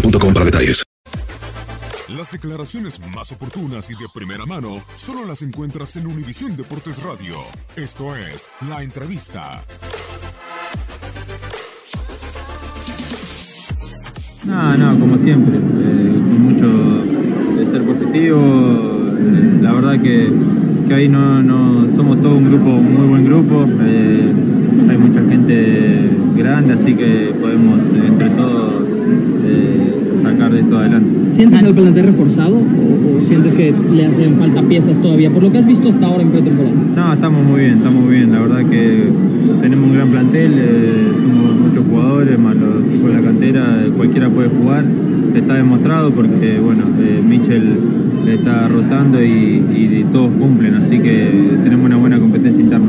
boostmobile.com para detalles. Las declaraciones más oportunas y de primera mano solo las encuentras en Univisión Deportes Radio. Esto es La Entrevista. No, no, como siempre, eh, con mucho de ser positivo. eh, la verdad que, que ahí no, no somos todo un grupo, un muy buen grupo. eh, hay mucha gente grande, así que podemos eh, esto adelante. ¿Sientes el plantel reforzado o, o sientes que le hacen falta piezas todavía? Por lo que has visto hasta ahora en pretemporada. No, estamos muy bien, estamos muy bien. La verdad que tenemos un gran plantel, eh, somos muchos jugadores, más los chicos de la cantera, eh, cualquiera puede jugar. Está demostrado porque, bueno, eh, Mitchell está rotando y, y todos cumplen, así que tenemos una buena competencia interna.